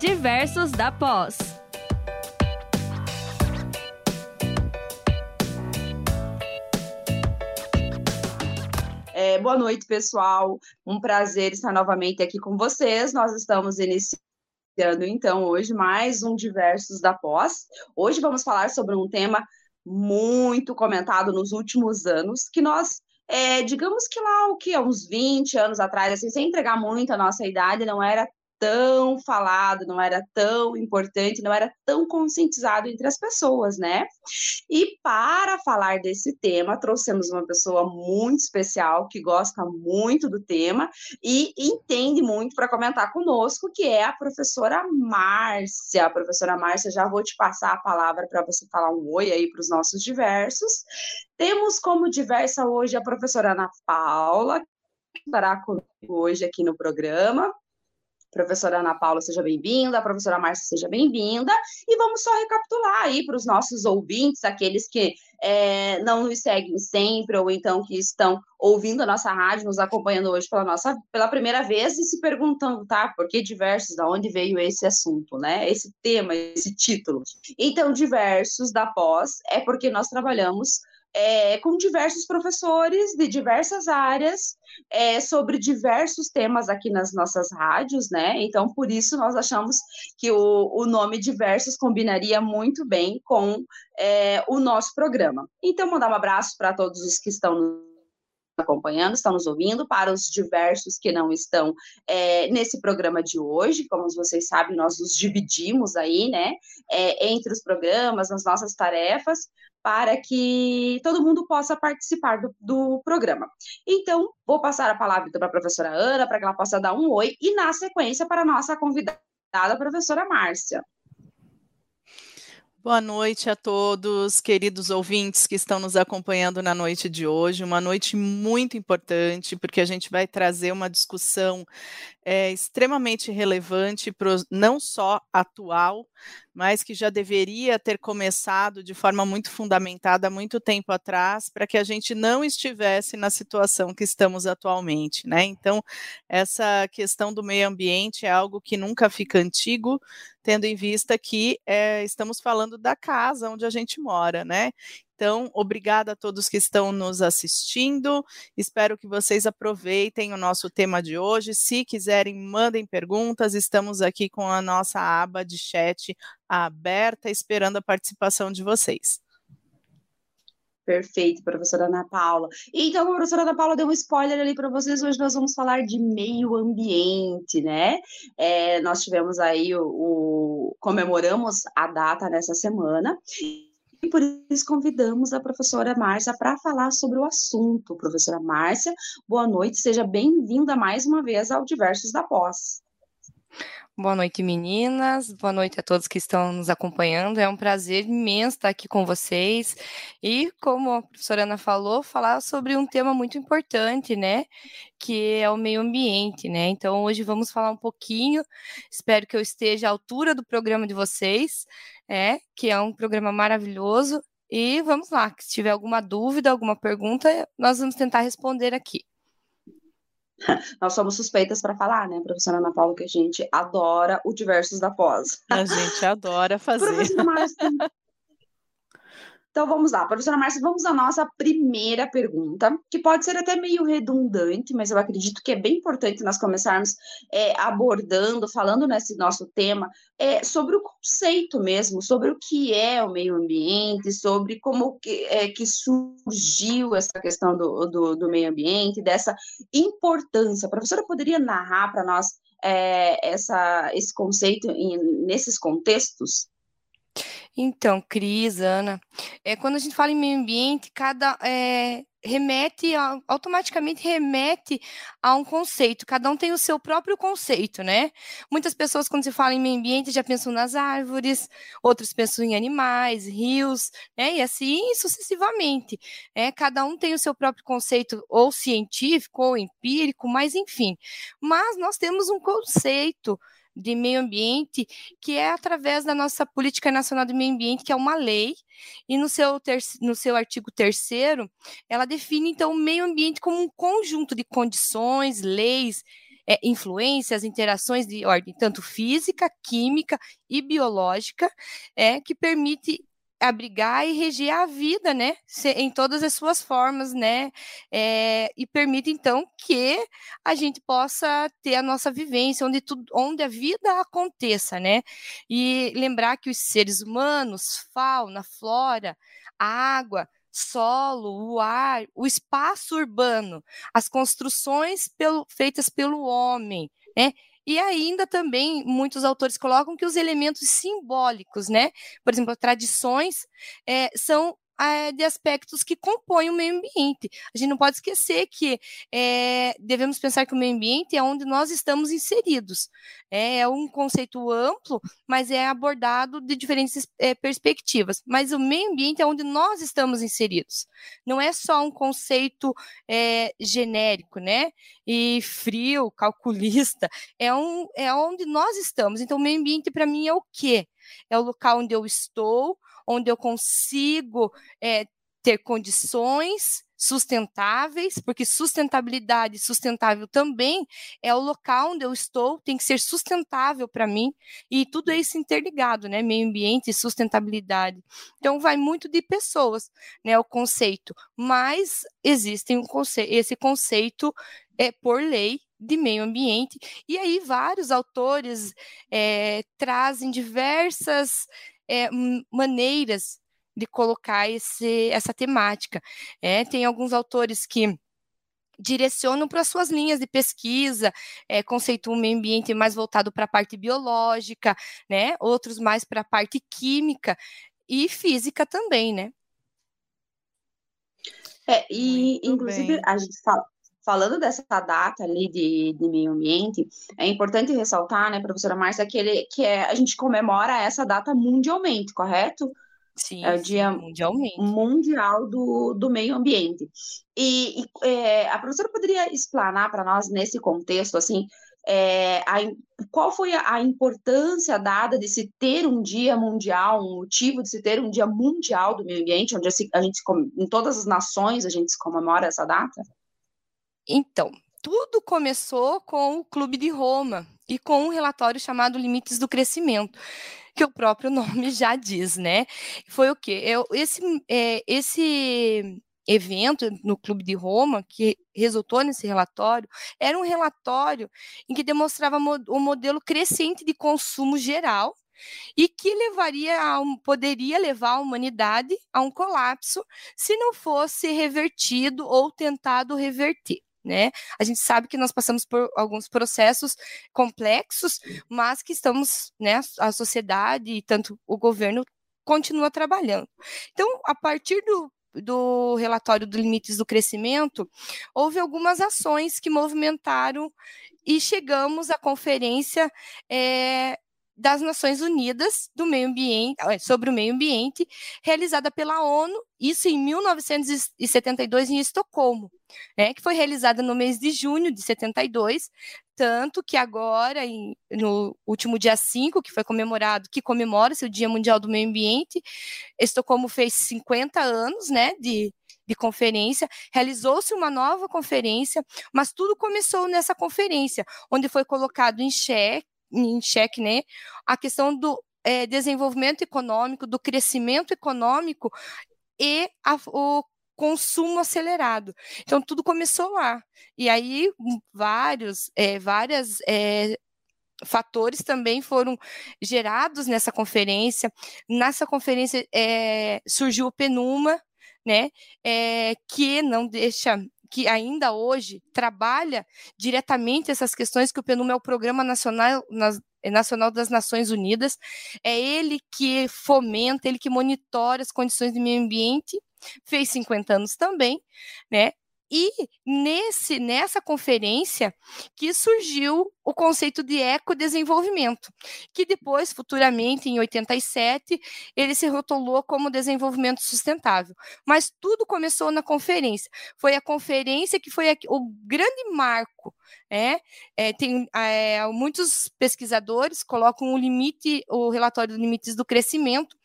Diversos da Pós. É, boa noite, pessoal. Um prazer estar novamente aqui com vocês. Nós estamos iniciando, então, hoje mais um Diversos da Pós. Hoje vamos falar sobre um tema muito comentado nos últimos anos, que nós, é, digamos que lá, o que, uns 20 anos atrás, assim, sem entregar muito a nossa idade, não era tão falado, não era tão importante, não era tão conscientizado entre as pessoas, né? E para falar desse tema, trouxemos uma pessoa muito especial que gosta muito do tema e entende muito para comentar conosco, que é a professora Márcia. A professora Márcia, já vou te passar a palavra para você falar um oi aí para os nossos diversos. Temos como diversa hoje a professora Ana Paula, que estará conosco hoje aqui no programa. Professora Ana Paula, seja bem-vinda, professora Márcia, seja bem-vinda, e vamos só recapitular aí para os nossos ouvintes, aqueles que é, não nos seguem sempre, ou então que estão ouvindo a nossa rádio, nos acompanhando hoje pela, nossa, pela primeira vez e se perguntando, tá, por que diversos, da onde veio esse assunto, né, esse tema, esse título. Então, diversos da pós é porque nós trabalhamos é, com diversos professores de diversas áreas é, sobre diversos temas aqui nas nossas rádios, né? Então, por isso, nós achamos que o, o nome Diversos combinaria muito bem com é, o nosso programa. Então, mandar um abraço para todos os que estão acompanhando, estão nos ouvindo, para os diversos que não estão é, nesse programa de hoje. Como vocês sabem, nós nos dividimos aí, né, é, entre os programas, nas nossas tarefas, para que todo mundo possa participar do, do programa. Então, vou passar a palavra então, para a professora Ana, para que ela possa dar um oi, e na sequência para a nossa convidada, a professora Márcia. Boa noite a todos, queridos ouvintes que estão nos acompanhando na noite de hoje. Uma noite muito importante, porque a gente vai trazer uma discussão é, extremamente relevante, pro, não só atual, mas que já deveria ter começado de forma muito fundamentada há muito tempo atrás, para que a gente não estivesse na situação que estamos atualmente, né? Então, essa questão do meio ambiente é algo que nunca fica antigo, tendo em vista que é, estamos falando da casa onde a gente mora, né? Então, obrigada a todos que estão nos assistindo. Espero que vocês aproveitem o nosso tema de hoje. Se quiserem, mandem perguntas. Estamos aqui com a nossa aba de chat aberta, esperando a participação de vocês. Perfeito, professora Ana Paula. Então, a professora Ana Paula deu um spoiler ali para vocês. Hoje nós vamos falar de meio ambiente, né? É, nós tivemos aí o, o, comemoramos a data nessa semana e por isso convidamos a professora Márcia para falar sobre o assunto. Professora Márcia, boa noite, seja bem-vinda mais uma vez ao Diversos da Pós. Boa noite, meninas. Boa noite a todos que estão nos acompanhando. É um prazer imenso estar aqui com vocês. E, como a professora Ana falou, falar sobre um tema muito importante, né? Que é o meio ambiente, né? Então, hoje vamos falar um pouquinho. Espero que eu esteja à altura do programa de vocês, é, que é um programa maravilhoso. E vamos lá, se tiver alguma dúvida, alguma pergunta, nós vamos tentar responder aqui. Nós somos suspeitas para falar, né, professora Ana Paula, que a gente adora o diversos da pós. A gente adora fazer. Professora Márcia, então vamos lá, professora Márcia, vamos à nossa primeira pergunta, que pode ser até meio redundante, mas eu acredito que é bem importante nós começarmos é, abordando, falando nesse nosso tema, é, sobre o conceito mesmo, sobre o que é o meio ambiente, sobre como que, é, que surgiu essa questão do, do, do, meio ambiente, dessa importância. A professora poderia narrar para nós é, essa, esse conceito em, nesses contextos? Então, Cris, Ana, é, quando a gente fala em meio ambiente, cada é, remete automaticamente remete a um conceito. Cada um tem o seu próprio conceito, né? Muitas pessoas, quando se fala em meio ambiente, já pensam nas árvores, outros pensam em animais, rios, né? E assim sucessivamente. É, cada um tem o seu próprio conceito, ou científico, ou empírico, mas enfim. Mas nós temos um conceito de meio ambiente, que é através da nossa Política Nacional de Meio Ambiente, que é uma lei, e no seu, ter, no seu artigo 3 ela define, então, o meio ambiente como um conjunto de condições, leis, é, influências, interações de ordem tanto física, química e biológica, é, que permite abrigar e reger a vida, né, em todas as suas formas, né, é, e permite então que a gente possa ter a nossa vivência onde tudo, onde a vida aconteça, né, e lembrar que os seres humanos, fauna, flora, água, solo, o ar, o espaço urbano, as construções pelo, feitas pelo homem, né, e ainda também muitos autores colocam que os elementos simbólicos, né? Por exemplo, tradições é, são é, de aspectos que compõem o meio ambiente. A gente não pode esquecer que é, devemos pensar que o meio ambiente é onde nós estamos inseridos. É, é um conceito amplo, mas é abordado de diferentes é, perspectivas. Mas o meio ambiente é onde nós estamos inseridos. Não é só um conceito genérico, né? E frio, calculista. É, um, é onde nós estamos. Então, o meio ambiente, para mim, é o quê? É o local onde eu estou, onde eu consigo é, ter condições sustentáveis, porque sustentabilidade sustentável também é o local onde eu estou, tem que ser sustentável para mim, e tudo isso interligado, né? Meio ambiente e sustentabilidade. Então vai muito de pessoas, né? O conceito, mas existe um conce esse conceito é por lei de meio ambiente, e aí vários autores é, trazem diversas é, maneiras de colocar esse, essa temática. É, tem alguns autores que direcionam para suas linhas de pesquisa, é, conceituam um meio ambiente mais voltado para a parte biológica, né? Outros mais para a parte química e física também, né? É, e Muito inclusive bem. a gente fala, falando dessa data ali de, de meio ambiente, é importante ressaltar, né, professora Márcia, que, ele, que é, a gente comemora essa data mundialmente, correto? Sim, é o dia mundialmente. mundial do, do meio ambiente. E, e é, a professora poderia explanar para nós, nesse contexto, assim, é, a, qual foi a, a, importância dada de se ter um dia mundial, um motivo de se ter um dia mundial do meio ambiente, onde a, a gente, em todas as nações, a gente comemora essa data? Então, tudo começou com o Clube de Roma e com um relatório chamado Limites do Crescimento, que o próprio nome já diz, né? Foi o quê? Eu, esse, é, esse evento no Clube de Roma, que resultou nesse relatório, era um relatório em que demonstrava o modelo crescente de consumo geral e que levaria a um, poderia levar a humanidade a um colapso se não fosse revertido ou tentado reverter né? A gente sabe que nós passamos por alguns processos complexos, mas que estamos, né, a sociedade e tanto o governo continua trabalhando. Então, a partir do do relatório dos limites do crescimento, houve algumas ações que movimentaram e chegamos à conferência é, das Nações Unidas do meio ambiente, sobre o meio ambiente, realizada pela ONU, isso em 1972 em Estocolmo, né, que foi realizada no mês de junho de 72, tanto que agora, em, no último dia 5, que foi comemorado, que comemora-se o Dia Mundial do Meio Ambiente, Estocolmo fez 50 anos, né, de, de conferência, realizou-se uma nova conferência, mas tudo começou nessa conferência, onde foi colocado em xeque em xeque né, a questão do é, desenvolvimento econômico, do crescimento econômico e a, o consumo acelerado. Então, tudo começou lá. E aí, vários, é, várias é, fatores também foram gerados nessa conferência. Nessa conferência é, surgiu o PNUMA, né, é, que não deixa que ainda hoje trabalha diretamente essas questões, que o PNUMA é o Programa Nacional, Nacional das Nações Unidas, é ele que fomenta, ele que monitora as condições de meio ambiente, fez 50 anos também, né? E nesse, nessa conferência que surgiu o conceito de ecodesenvolvimento, que depois, futuramente, em 87, ele se rotulou como desenvolvimento sustentável. Mas tudo começou na conferência. Foi a conferência que foi o grande marco. Né? É, tem é, muitos pesquisadores colocam o limite, o relatório dos limites do crescimento,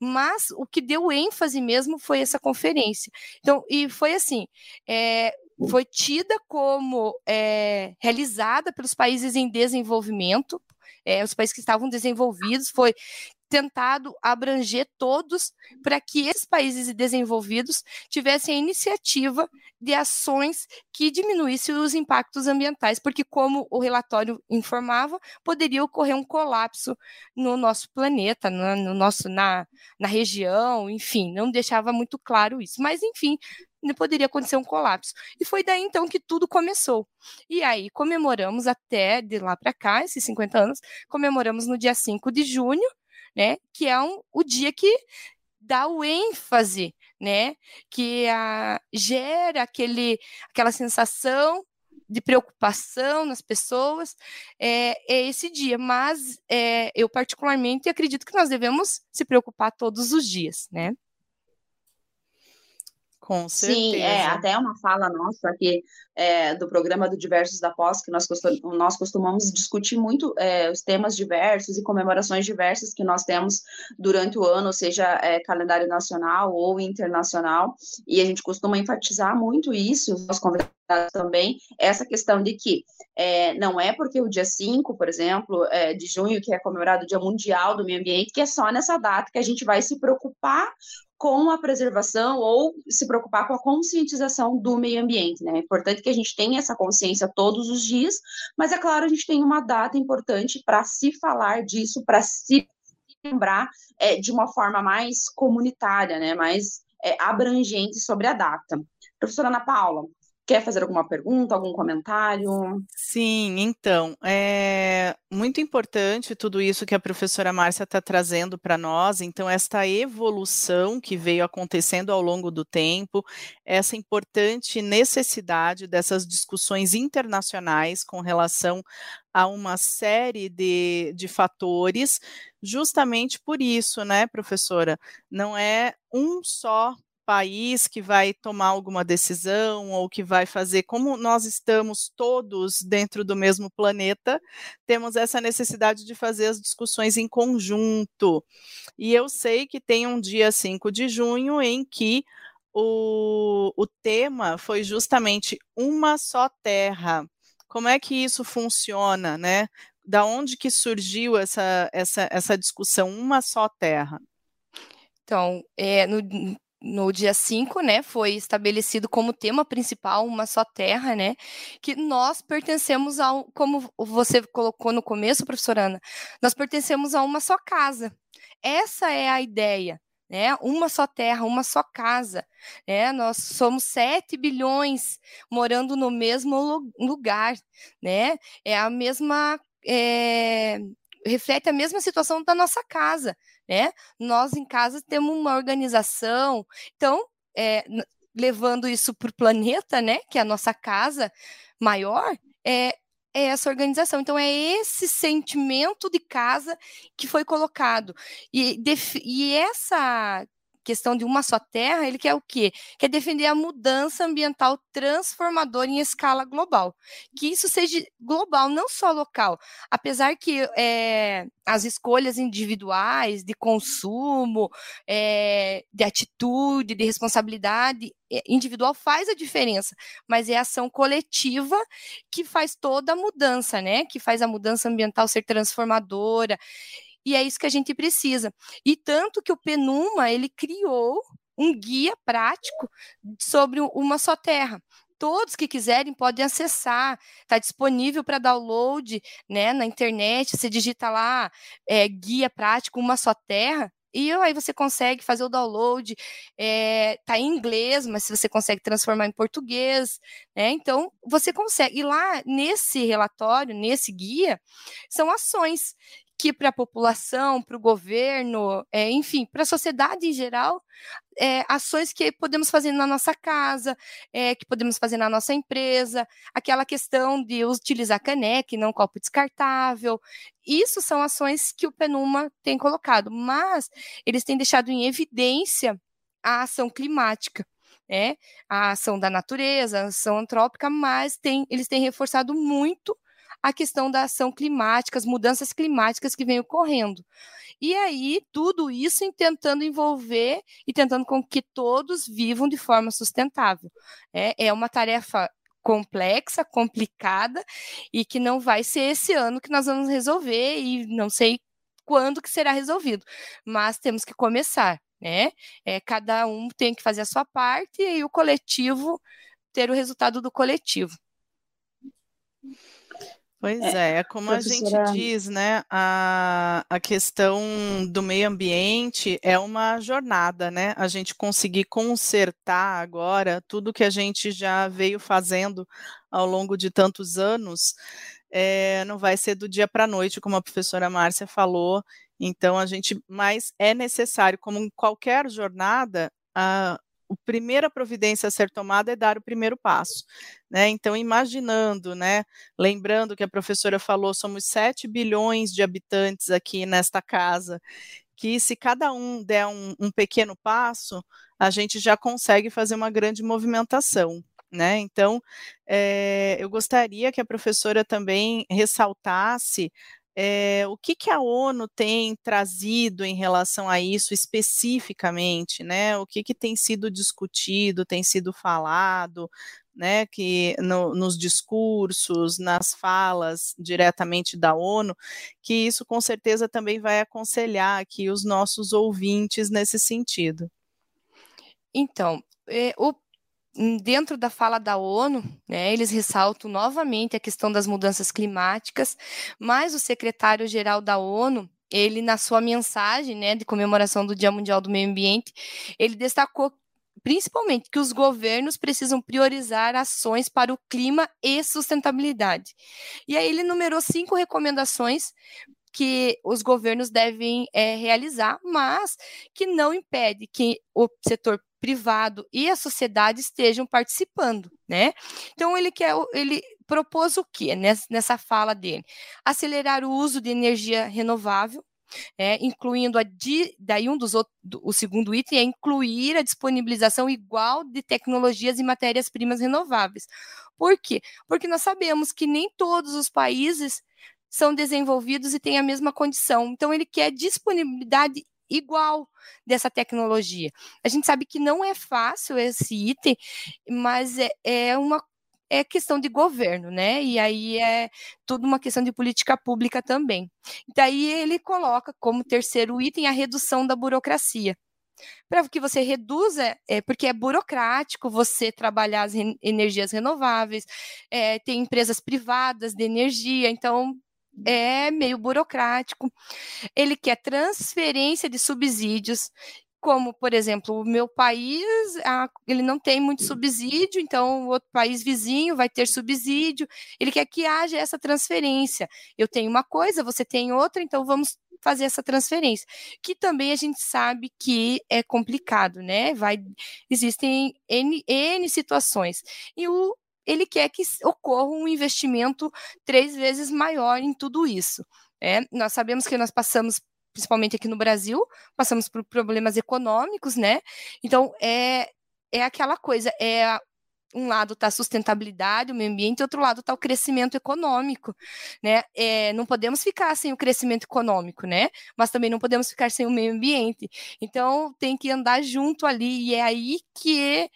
mas o que deu ênfase mesmo foi essa conferência. Então, e foi assim: é, foi tida como é, realizada pelos países em desenvolvimento, é, os países que estavam desenvolvidos, foi tentado abranger todos para que esses países desenvolvidos tivessem a iniciativa de ações que diminuíssem os impactos ambientais, porque, como o relatório informava, poderia ocorrer um colapso no nosso planeta, no, no nosso, na, na região, enfim, não deixava muito claro isso. Mas, enfim, poderia acontecer um colapso. E foi daí então que tudo começou. E aí comemoramos até de lá para cá, esses 50 anos, comemoramos no dia 5 de junho, né? Que é um, o dia que dá o ênfase, né? Que a, gera aquele, aquela sensação de preocupação nas pessoas é, é esse dia, mas é, eu particularmente acredito que nós devemos se preocupar todos os dias, né? Com certeza. Sim, é até uma fala nossa aqui é, do programa do Diversos da Pós, que nós, costum, nós costumamos discutir muito é, os temas diversos e comemorações diversas que nós temos durante o ano, seja é, calendário nacional ou internacional, e a gente costuma enfatizar muito isso, os convidados também, essa questão de que é, não é porque o dia 5, por exemplo, é, de junho, que é comemorado o Dia Mundial do Meio Ambiente, que é só nessa data que a gente vai se preocupar com a preservação ou se preocupar com a conscientização do meio ambiente, né? É importante que a gente tenha essa consciência todos os dias, mas é claro, a gente tem uma data importante para se falar disso, para se lembrar é, de uma forma mais comunitária, né? Mais é, abrangente sobre a data. Professora Ana Paula, Quer fazer alguma pergunta, algum comentário? Sim, então, é muito importante tudo isso que a professora Márcia está trazendo para nós. Então, esta evolução que veio acontecendo ao longo do tempo, essa importante necessidade dessas discussões internacionais com relação a uma série de, de fatores, justamente por isso, né, professora? Não é um só país que vai tomar alguma decisão ou que vai fazer, como nós estamos todos dentro do mesmo planeta, temos essa necessidade de fazer as discussões em conjunto. E eu sei que tem um dia 5 de junho em que o, o tema foi justamente uma só terra. Como é que isso funciona, né? Da onde que surgiu essa, essa, essa discussão, uma só terra? Então, é, no, no dia 5, né, foi estabelecido como tema principal uma só terra, né, que nós pertencemos ao, como você colocou no começo, professora Ana, nós pertencemos a uma só casa. Essa é a ideia, né, uma só terra, uma só casa, né, nós somos 7 bilhões morando no mesmo lugar, né, é a mesma, é, reflete a mesma situação da nossa casa, né? Nós em casa temos uma organização, então, é, levando isso para o planeta, né? Que é a nossa casa maior, é, é essa organização. Então, é esse sentimento de casa que foi colocado. E, e essa questão de uma só terra, ele quer o quê? Quer defender a mudança ambiental transformadora em escala global. Que isso seja global, não só local. Apesar que é, as escolhas individuais de consumo, é, de atitude, de responsabilidade eh, individual faz a diferença, mas é a ação coletiva que faz toda a mudança, né? Que faz a mudança ambiental ser transformadora e é isso que a gente precisa. E tanto que o Penuma, ele criou um guia prático sobre uma só terra. Todos que quiserem podem acessar, está disponível para download né, na internet. Você digita lá é, guia prático, uma só terra, e aí você consegue fazer o download, é, tá em inglês, mas se você consegue transformar em português, né? Então você consegue. E lá nesse relatório, nesse guia, são ações que para a população, para o governo, é, enfim, para a sociedade em geral, é, ações que podemos fazer na nossa casa, é, que podemos fazer na nossa empresa, aquela questão de utilizar caneca e não copo descartável. Isso são ações que o Penuma tem colocado, mas eles têm deixado em evidência a ação climática. É, a ação da natureza, a ação antrópica, mas tem, eles têm reforçado muito a questão da ação climática, as mudanças climáticas que vem ocorrendo. E aí, tudo isso em tentando envolver e tentando com que todos vivam de forma sustentável. É, é uma tarefa complexa, complicada e que não vai ser esse ano que nós vamos resolver e não sei quando que será resolvido, mas temos que começar, né? É, cada um tem que fazer a sua parte e o coletivo ter o resultado do coletivo. Pois é, é como professora... a gente diz, né? A, a questão do meio ambiente é uma jornada, né? A gente conseguir consertar agora tudo que a gente já veio fazendo ao longo de tantos anos, é, não vai ser do dia para a noite, como a professora Márcia falou. Então, a gente, mas é necessário, como em qualquer jornada, a, a primeira providência a ser tomada é dar o primeiro passo. Né? Então, imaginando, né, lembrando que a professora falou, somos 7 bilhões de habitantes aqui nesta casa, que se cada um der um, um pequeno passo, a gente já consegue fazer uma grande movimentação. Né? Então, é, eu gostaria que a professora também ressaltasse é, o que, que a ONU tem trazido em relação a isso especificamente, né? O que, que tem sido discutido, tem sido falado, né? Que no, nos discursos, nas falas diretamente da ONU, que isso com certeza também vai aconselhar aqui os nossos ouvintes nesse sentido. Então, é, o dentro da fala da ONU, né, eles ressaltam novamente a questão das mudanças climáticas, mas o secretário-geral da ONU, ele na sua mensagem, né, de comemoração do Dia Mundial do Meio Ambiente, ele destacou principalmente que os governos precisam priorizar ações para o clima e sustentabilidade. E aí ele numerou cinco recomendações que os governos devem é, realizar, mas que não impede que o setor privado e a sociedade estejam participando, né? Então ele quer, ele propôs o quê nessa fala dele? Acelerar o uso de energia renovável, é, incluindo a di, daí um dos outros, o segundo item é incluir a disponibilização igual de tecnologias e matérias-primas renováveis. Por quê? Porque nós sabemos que nem todos os países são desenvolvidos e têm a mesma condição. Então ele quer disponibilidade igual dessa tecnologia. A gente sabe que não é fácil esse item, mas é, é uma é questão de governo, né? E aí é tudo uma questão de política pública também. Daí ele coloca como terceiro item a redução da burocracia. Para que você reduza, é, porque é burocrático você trabalhar as re energias renováveis, é, tem empresas privadas de energia, então é meio burocrático. Ele quer transferência de subsídios, como, por exemplo, o meu país, a, ele não tem muito subsídio, então o outro país vizinho vai ter subsídio. Ele quer que haja essa transferência. Eu tenho uma coisa, você tem outra, então vamos fazer essa transferência, que também a gente sabe que é complicado, né? Vai, existem N, N situações. E o ele quer que ocorra um investimento três vezes maior em tudo isso. É, nós sabemos que nós passamos principalmente aqui no Brasil, passamos por problemas econômicos, né? Então, é, é aquela coisa, é um lado está a sustentabilidade, o meio ambiente, outro lado está o crescimento econômico, né? É, não podemos ficar sem o crescimento econômico, né? Mas também não podemos ficar sem o meio ambiente. Então, tem que andar junto ali, e é aí que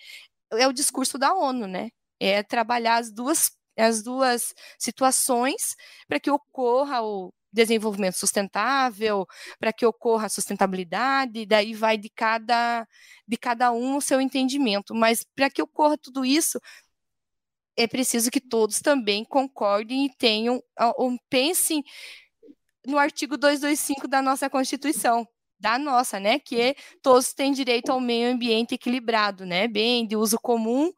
é o discurso da ONU, né? É trabalhar as duas, as duas situações para que ocorra o desenvolvimento sustentável, para que ocorra a sustentabilidade, daí vai de cada, de cada um o seu entendimento. Mas para que ocorra tudo isso, é preciso que todos também concordem e tenham, ou pensem no artigo 225 da nossa Constituição, da nossa, né? Que é, todos têm direito ao meio ambiente equilibrado, né? Bem, de uso comum,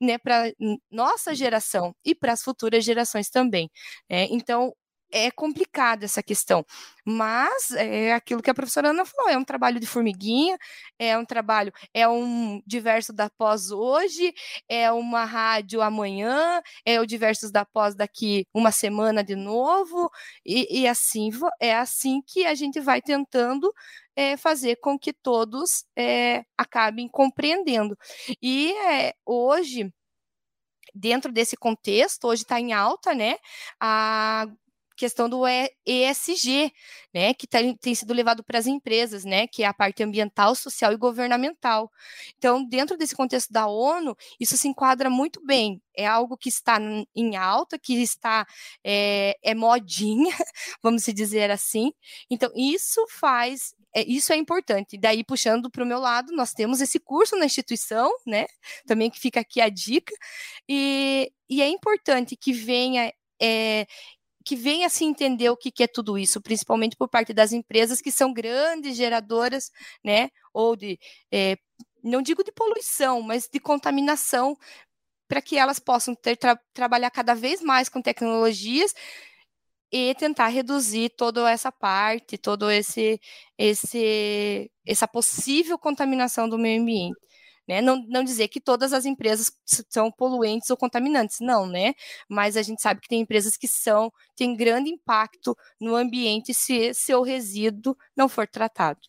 né? Para nossa geração e para as futuras gerações também. Né? Então, é complicada essa questão, mas é aquilo que a professora Ana falou, é um trabalho de formiguinha, é um trabalho, é um diverso da pós hoje, é uma rádio amanhã, é o diversos da pós daqui uma semana de novo, e, e assim é assim que a gente vai tentando é, fazer com que todos é, acabem compreendendo. E é, hoje dentro desse contexto, hoje está em alta, né, a questão do ESG, né, que tem, tem sido levado para as empresas, né, que é a parte ambiental, social e governamental. Então, dentro desse contexto da ONU, isso se enquadra muito bem. É algo que está em alta, que está é, é modinha, vamos dizer assim. Então, isso faz é, isso é importante. Daí, puxando para o meu lado, nós temos esse curso na instituição, né? Também que fica aqui a dica. E, e é importante que venha é, que venha se entender o que, que é tudo isso, principalmente por parte das empresas que são grandes geradoras, né? Ou de, é, não digo de poluição, mas de contaminação, para que elas possam ter, tra trabalhar cada vez mais com tecnologias e tentar reduzir toda essa parte, todo esse, esse essa possível contaminação do meio ambiente. Né? Não, não dizer que todas as empresas são poluentes ou contaminantes, não, né? Mas a gente sabe que tem empresas que são, têm grande impacto no ambiente se seu resíduo não for tratado.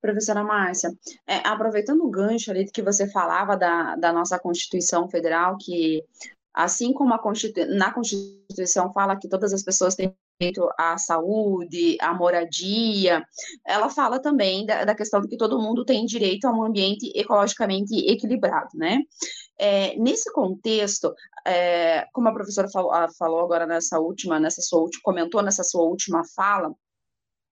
Professora Márcia, é, aproveitando o gancho ali que você falava da, da nossa Constituição Federal, que assim como Constitu na Constituição fala que todas as pessoas têm direito à saúde, à moradia, ela fala também da, da, questão de que todo mundo tem direito a um ambiente ecologicamente equilibrado, né? É, nesse contexto, é, como a professora falou, falou, agora nessa última, nessa sua última, comentou nessa sua última fala,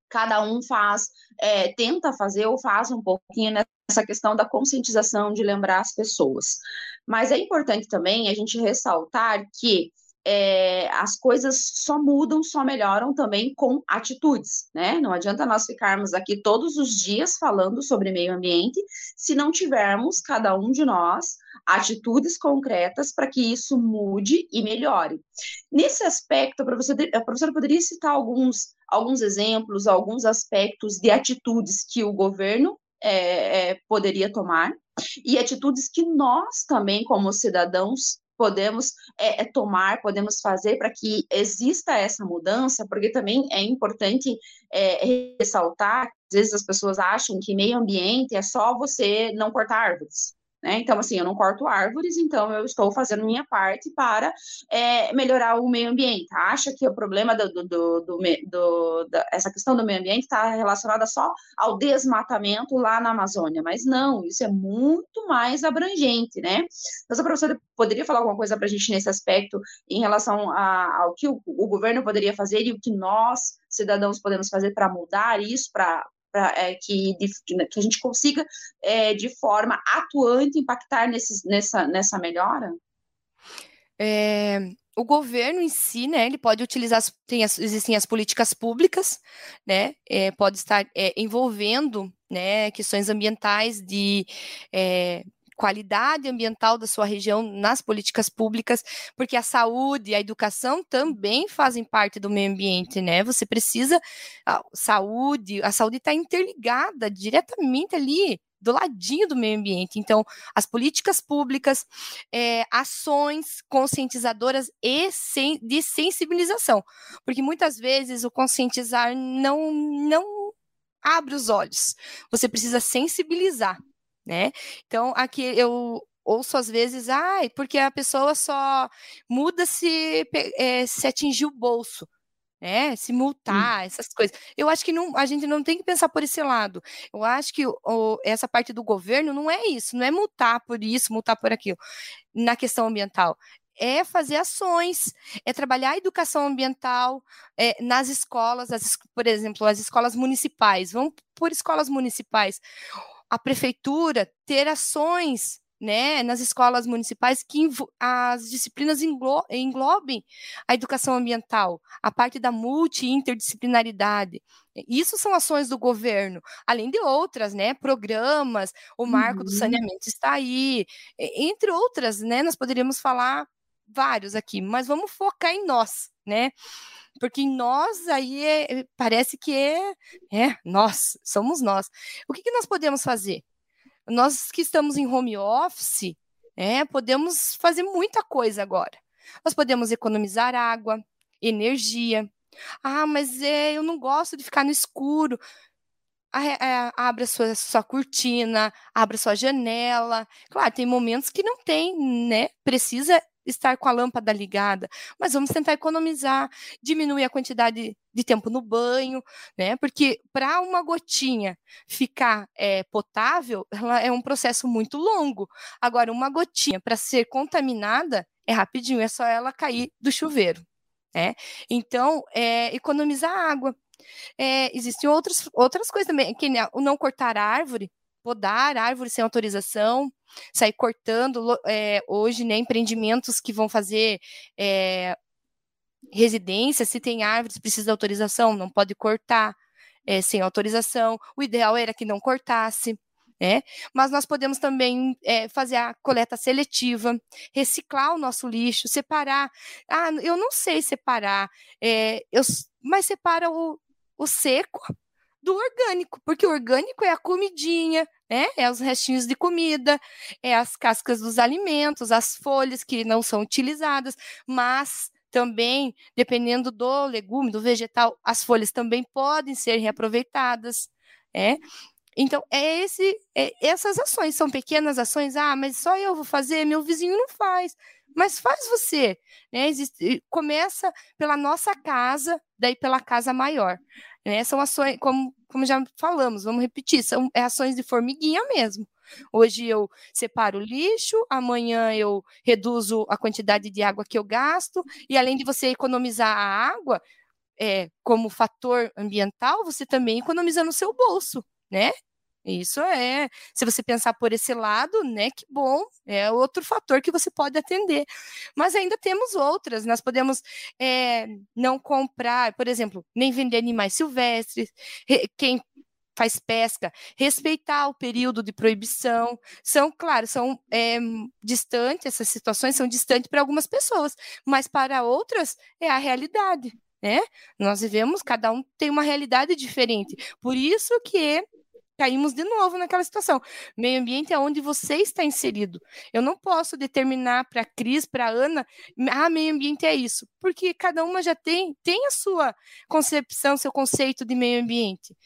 cada um faz, é, tenta fazer ou faz um pouquinho nessa questão da conscientização de lembrar as pessoas. Mas é importante também a gente ressaltar que é, as coisas só mudam, só melhoram também com atitudes, né? Não adianta nós ficarmos aqui todos os dias falando sobre meio ambiente se não tivermos, cada um de nós, atitudes concretas para que isso mude e melhore. Nesse aspecto, a professora, a professora poderia citar alguns, alguns exemplos, alguns aspectos de atitudes que o governo é, é, poderia tomar e atitudes que nós também, como cidadãos, podemos é, é, tomar, podemos fazer para que exista essa mudança, porque também é importante é, ressaltar, às vezes as pessoas acham que meio ambiente é só você não cortar árvores. Né? Então, assim, eu não corto árvores, então eu estou fazendo minha parte para é, melhorar o meio ambiente. Acha que o problema do, do, do, do da, essa questão do meio ambiente está relacionada só ao desmatamento lá na Amazônia, mas não, isso é muito mais abrangente, né? Então, a professora poderia falar alguma coisa para a gente nesse aspecto em relação a, ao que o, o governo poderia fazer e o que nós, cidadãos, podemos fazer para mudar isso, para pra, é, que, de, que a gente consiga, é, de forma atuante, impactar nessa, nessa melhora? É, o governo em si, né, ele pode utilizar, tem as, existem as políticas públicas, né, é, pode estar é, envolvendo, né, questões ambientais de é, qualidade ambiental da sua região nas políticas públicas, porque a saúde e a educação também fazem parte do meio ambiente, né? Você precisa a saúde, a saúde está interligada diretamente ali do ladinho do meio ambiente. Então, as políticas públicas, é, ações conscientizadoras e sen de sensibilização, porque muitas vezes o conscientizar não não abre os olhos. Você precisa sensibilizar né? Então, aqui eu ouço às vezes, ai, ah, porque a pessoa só muda se, é, se atingir o bolso. né? se multar, hum. essas coisas. Eu acho que não, a gente não tem que pensar por esse lado. Eu acho que o, essa parte do governo não é isso, não é multar por isso, multar por aquilo, na questão ambiental é fazer ações, é trabalhar a educação ambiental é, nas escolas, as, por exemplo, as escolas municipais. Vamos por escolas municipais a prefeitura ter ações né, nas escolas municipais que as disciplinas englo englobem a educação ambiental, a parte da multi interdisciplinaridade. Isso são ações do governo, além de outras, né, programas, o marco uhum. do saneamento está aí, entre outras, né, nós poderíamos falar vários aqui, mas vamos focar em nós, né? Porque nós aí é, é, parece que é, é nós, somos nós. O que, que nós podemos fazer? Nós que estamos em home office, é, podemos fazer muita coisa agora. Nós podemos economizar água, energia. Ah, mas é, eu não gosto de ficar no escuro. é, abre a sua, sua cortina, abre a sua janela. Claro, tem momentos que não tem, né? Precisa estar com a lâmpada ligada, mas vamos tentar economizar, diminuir a quantidade de tempo no banho, né? Porque para uma gotinha ficar é, potável, ela é um processo muito longo. Agora, uma gotinha para ser contaminada é rapidinho, é só ela cair do chuveiro. Né? Então, é, economizar água. É, existem outros, outras coisas também, que não cortar árvore, podar árvore sem autorização, sair cortando é, hoje, né, empreendimentos que vão fazer é, residência, se tem árvores, precisa de autorização, não pode cortar é, sem autorização. O ideal era que não cortasse. Né? Mas nós podemos também é, fazer a coleta seletiva, reciclar o nosso lixo, separar. Ah, eu não sei separar, é, eu, mas separa o, o seco do orgânico, porque o orgânico é a comidinha, né? É os restinhos de comida, é as cascas dos alimentos, as folhas que não são utilizadas, mas também, dependendo do legume, do vegetal, as folhas também podem ser reaproveitadas, é? Então, é esse, é, essas ações são pequenas ações. Ah, mas só eu vou fazer, meu vizinho não faz. Mas faz você. Né? Existe, começa pela nossa casa, daí pela casa maior. Né? São ações, como, como já falamos, vamos repetir, são é ações de formiguinha mesmo. Hoje eu separo o lixo, amanhã eu reduzo a quantidade de água que eu gasto, e além de você economizar a água, é, como fator ambiental, você também economiza no seu bolso, né? Isso é, se você pensar por esse lado, né, que bom, é outro fator que você pode atender. Mas ainda temos outras, nós podemos é, não comprar, por exemplo, nem vender animais silvestres, quem faz pesca, respeitar o período de proibição. São, claro, são é, distantes, essas situações são distantes para algumas pessoas, mas para outras é a realidade. Né? Nós vivemos, cada um tem uma realidade diferente. Por isso que caímos de novo naquela situação. Meio ambiente é onde você está inserido. Eu não posso determinar para a Cris, para a Ana, ah, meio ambiente é isso, porque cada uma já tem, tem a sua concepção, seu conceito de meio ambiente.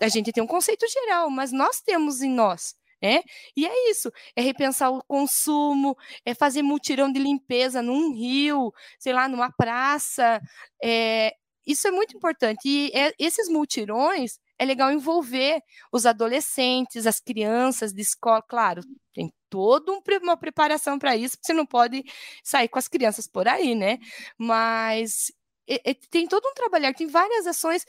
A gente tem um conceito geral, mas nós temos em nós. É? E é isso, é repensar o consumo, é fazer mutirão de limpeza num rio, sei lá, numa praça. É, isso é muito importante. E é, esses multirões, é legal envolver os adolescentes, as crianças de escola, claro, tem toda uma preparação para isso, você não pode sair com as crianças por aí, né? Mas é, é, tem todo um trabalhar, tem várias ações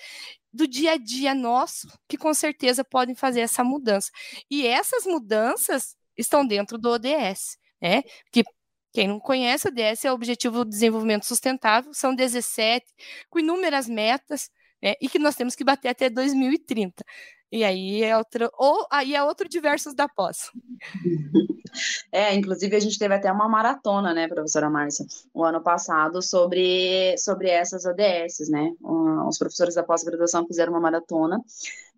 do dia a dia nosso que com certeza podem fazer essa mudança. E essas mudanças estão dentro do ODS, né? Que quem não conhece, o ODS é o Objetivo de Desenvolvimento Sustentável, são 17, com inúmeras metas, né? E que nós temos que bater até 2030. E aí é outro, ou aí é outro diversos da pós. É, inclusive a gente teve até uma maratona, né, professora Márcia, o ano passado sobre, sobre essas ODS, né? Os professores da pós-graduação fizeram uma maratona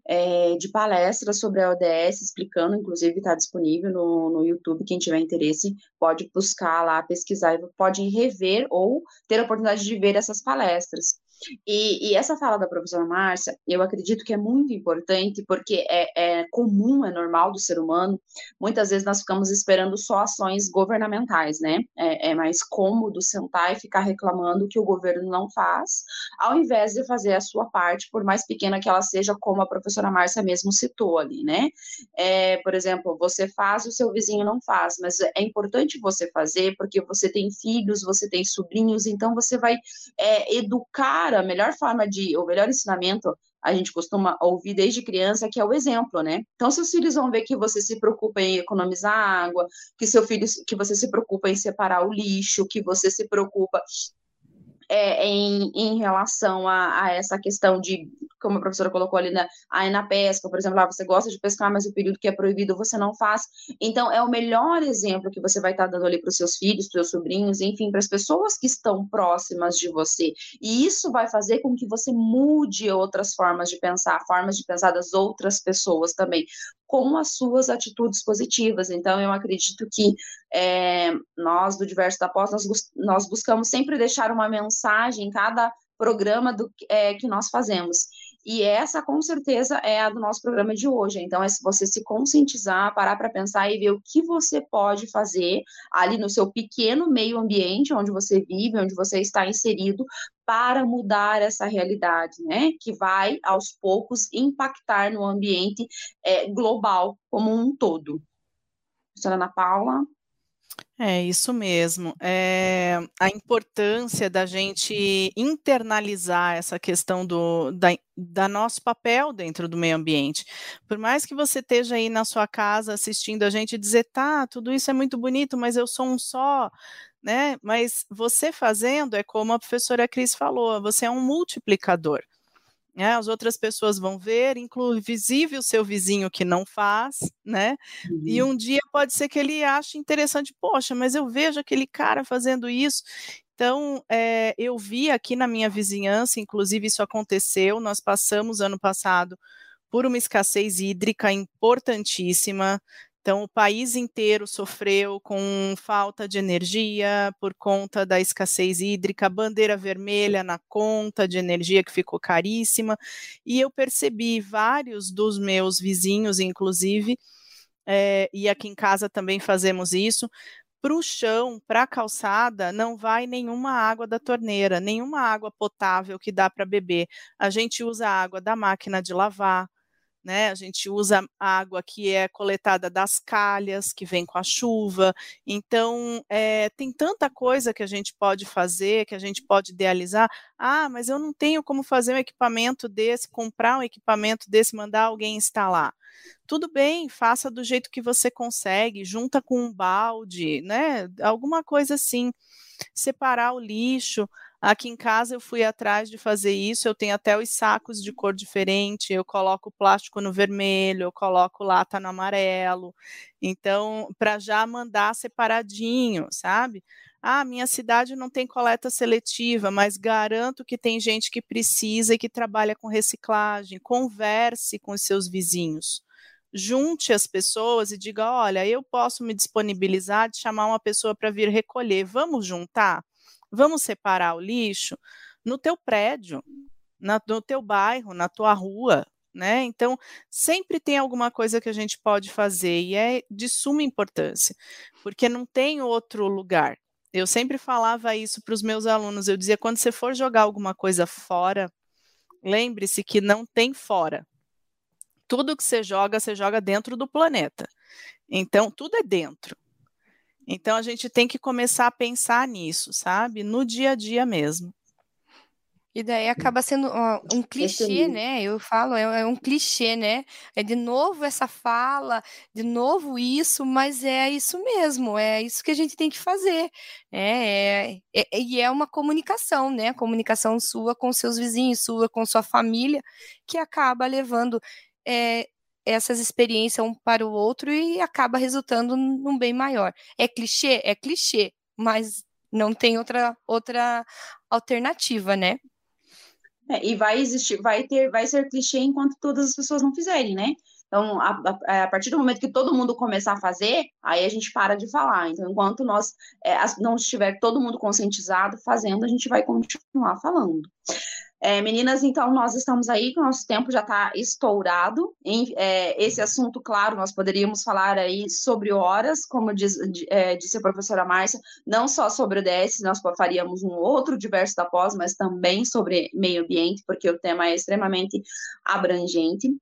é, de palestras sobre a ODS, explicando, inclusive está disponível no, no YouTube, quem tiver interesse pode buscar lá, pesquisar pode rever ou ter a oportunidade de ver essas palestras. E, e, essa fala da professora Márcia, eu acredito que é muito importante, porque é, é, comum, é normal do ser humano, muitas vezes nós ficamos esperando só ações governamentais, né? É, é mais cômodo sentar e ficar reclamando que o governo não faz, ao invés de fazer a sua parte, por mais pequena que ela seja, como a professora Márcia mesmo citou ali, né? É, por exemplo, você faz, o seu vizinho não faz, mas é importante você fazer, porque você tem filhos, você tem sobrinhos, então você vai é, educar a melhor forma de, o melhor ensinamento a gente costuma ouvir desde criança, que é o exemplo, né? Então, seus filhos vão ver que você se preocupa em economizar água, que seu filho, que você se preocupa em separar o lixo, que você se preocupa é, em, em relação a, a, essa questão de, como a professora colocou ali na, aí na pesca, por exemplo, lá você gosta de pescar, mas o período que é proibido você não faz. Então, é o melhor exemplo que você vai estar dando ali para os seus filhos, para os seus sobrinhos, enfim, para as pessoas que estão próximas de você. E isso vai fazer com que você mude outras formas de pensar, formas de pensar das outras pessoas também com as suas atitudes positivas. Então, eu acredito que é, nós, do Diverso da Pós, nós, nós, buscamos sempre deixar uma mensagem em cada programa do, é, que nós fazemos. E essa, com certeza, é a do nosso programa de hoje. Então, é você se conscientizar, parar para pensar e ver o que você pode fazer ali no seu pequeno meio ambiente onde você vive, onde você está inserido, para mudar essa realidade, né? Que vai, aos poucos, impactar no ambiente é, global como um todo. Professora Ana Paula. É isso mesmo. É, a importância da gente internalizar essa questão do da, da, nosso papel dentro do meio ambiente. Por mais que você esteja aí na sua casa assistindo a gente dizer, tá, tudo isso é muito bonito, mas eu sou um só, né? Mas você fazendo é como a professora Cris falou, você é um multiplicador. Né? As outras pessoas vão ver, inclusive o seu vizinho que não faz, né? Uhum. E um dia pode ser que ele ache interessante, poxa, mas eu vejo aquele cara fazendo isso. Então, é, eu vi aqui na minha vizinhança, inclusive isso aconteceu, nós passamos ano passado por uma escassez hídrica importantíssima, então, o país inteiro sofreu com falta de energia por conta da escassez hídrica, bandeira vermelha na conta de energia que ficou caríssima. E eu percebi vários dos meus vizinhos, inclusive, é, e aqui em casa também fazemos isso. Para o chão, para a calçada, não vai nenhuma água da torneira, nenhuma água potável que dá para beber. A gente usa a água da máquina de lavar, né? A gente usa água que é coletada das calhas, que vem com a chuva. Então, é, tem tanta coisa que a gente pode fazer, que a gente pode idealizar. Ah, mas eu não tenho como fazer um equipamento desse, comprar um equipamento desse, mandar alguém instalar. Tudo bem, faça do jeito que você consegue, junta com um balde, né? Alguma coisa assim. Separar o lixo. Aqui em casa eu fui atrás de fazer isso, eu tenho até os sacos de cor diferente, eu coloco plástico no vermelho, eu coloco lata no amarelo. Então, para já mandar separadinho, sabe? Ah, minha cidade não tem coleta seletiva, mas garanto que tem gente que precisa e que trabalha com reciclagem. Converse com os seus vizinhos. Junte as pessoas e diga: olha, eu posso me disponibilizar de chamar uma pessoa para vir recolher. Vamos juntar? Vamos separar o lixo no teu prédio, na, no teu bairro, na tua rua, né? Então, sempre tem alguma coisa que a gente pode fazer e é de suma importância, porque não tem outro lugar. Eu sempre falava isso para os meus alunos, eu dizia, quando você for jogar alguma coisa fora, lembre-se que não tem fora. Tudo que você joga, você joga dentro do planeta. Então, tudo é dentro. Então a gente tem que começar a pensar nisso, sabe? No dia a dia mesmo. E daí acaba sendo uh, um clichê, né? Eu falo, é, é, um clichê, né? É de novo essa fala, de novo isso, mas é isso mesmo, é isso que a gente tem que fazer. Né? É, é, e é uma comunicação, né? Comunicação sua com seus vizinhos, sua com sua família, que acaba levando é, essas experiências um para o outro e acaba resultando num bem maior. É clichê? É clichê, mas não tem outra, outra alternativa, né? É, e vai existir, vai ter, vai ser clichê enquanto todas as pessoas não fizerem, né? Então, a, a, a, partir do momento que todo mundo começar a fazer, aí a gente para de falar. Então, enquanto nós é, não estiver todo mundo conscientizado fazendo, a gente vai continuar falando. É, meninas, então nós estamos aí, que o nosso tempo já está estourado. Em, é, esse assunto, claro, nós poderíamos falar aí sobre horas, como diz, é, disse a professora Márcia, não só sobre o DS, nós faríamos um outro diverso da pós, mas também sobre meio ambiente, porque o tema é extremamente abrangente.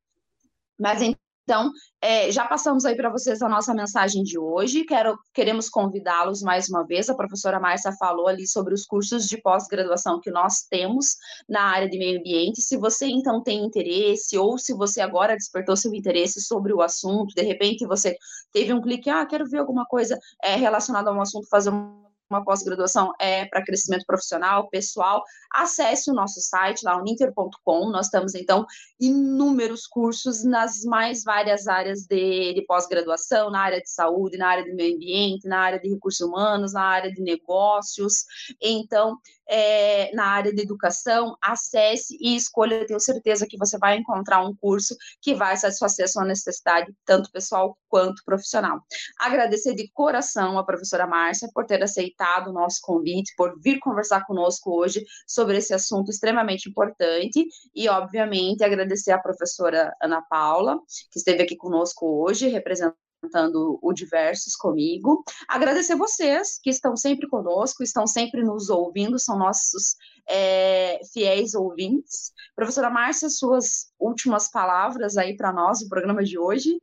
Mas então, é, já passamos aí para vocês a nossa mensagem de hoje. Quero, queremos convidá-los mais uma vez. A professora Márcia falou ali sobre os cursos de pós-graduação que nós temos na área de meio ambiente. Se você então tem interesse, ou se você agora despertou seu interesse sobre o assunto, de repente você teve um clique, ah, quero ver alguma coisa é, relacionada a um assunto, fazer um uma pós-graduação é para crescimento profissional, pessoal, acesse o nosso site lá, uninter.com. Nós temos, então, inúmeros cursos nas mais várias áreas de, de pós-graduação, na área de saúde, na área de meio ambiente, na área de recursos humanos, na área de negócios. Então, é, na área de educação, acesse e escolha. Tenho certeza que você vai encontrar um curso que vai satisfazer a sua necessidade, tanto pessoal quanto profissional. Agradecer de coração a professora Márcia por ter aceitado o nosso convite, por vir conversar conosco hoje sobre esse assunto extremamente importante e, obviamente, agradecer a professora Ana Paula, que esteve aqui conosco hoje, representando apresentando o Diversos comigo. Agradecer vocês que estão sempre conosco, estão sempre nos ouvindo, são nossos é, fiéis ouvintes. Professora Márcia, suas últimas palavras aí para nós, o programa de hoje.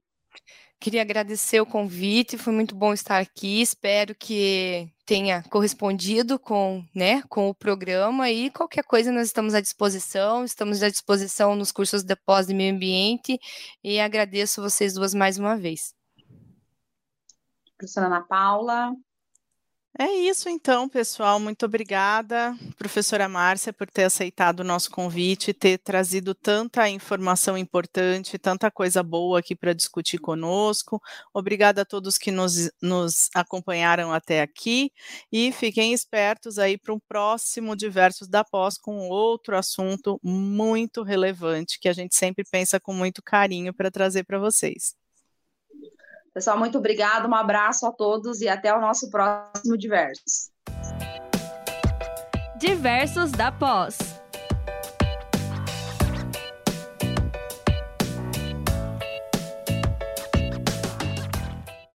Queria agradecer o convite, foi muito bom estar aqui. Espero que tenha correspondido com, né, com o programa e qualquer coisa nós estamos à disposição, estamos à disposição nos cursos de pós de meio ambiente e agradeço vocês duas mais uma vez professora Ana Paula. É isso então, pessoal. Muito obrigada, professora Márcia, por ter aceitado o nosso convite, ter trazido tanta informação importante, tanta coisa boa aqui para discutir conosco. Obrigada a todos que nos, nos acompanharam até aqui e fiquem espertos aí para um próximo Diversos da Pós com outro assunto muito relevante que a gente sempre pensa com muito carinho para trazer para vocês. Pessoal, muito obrigado, um abraço a todos e até o nosso próximo Diversos. Diversos da Pós.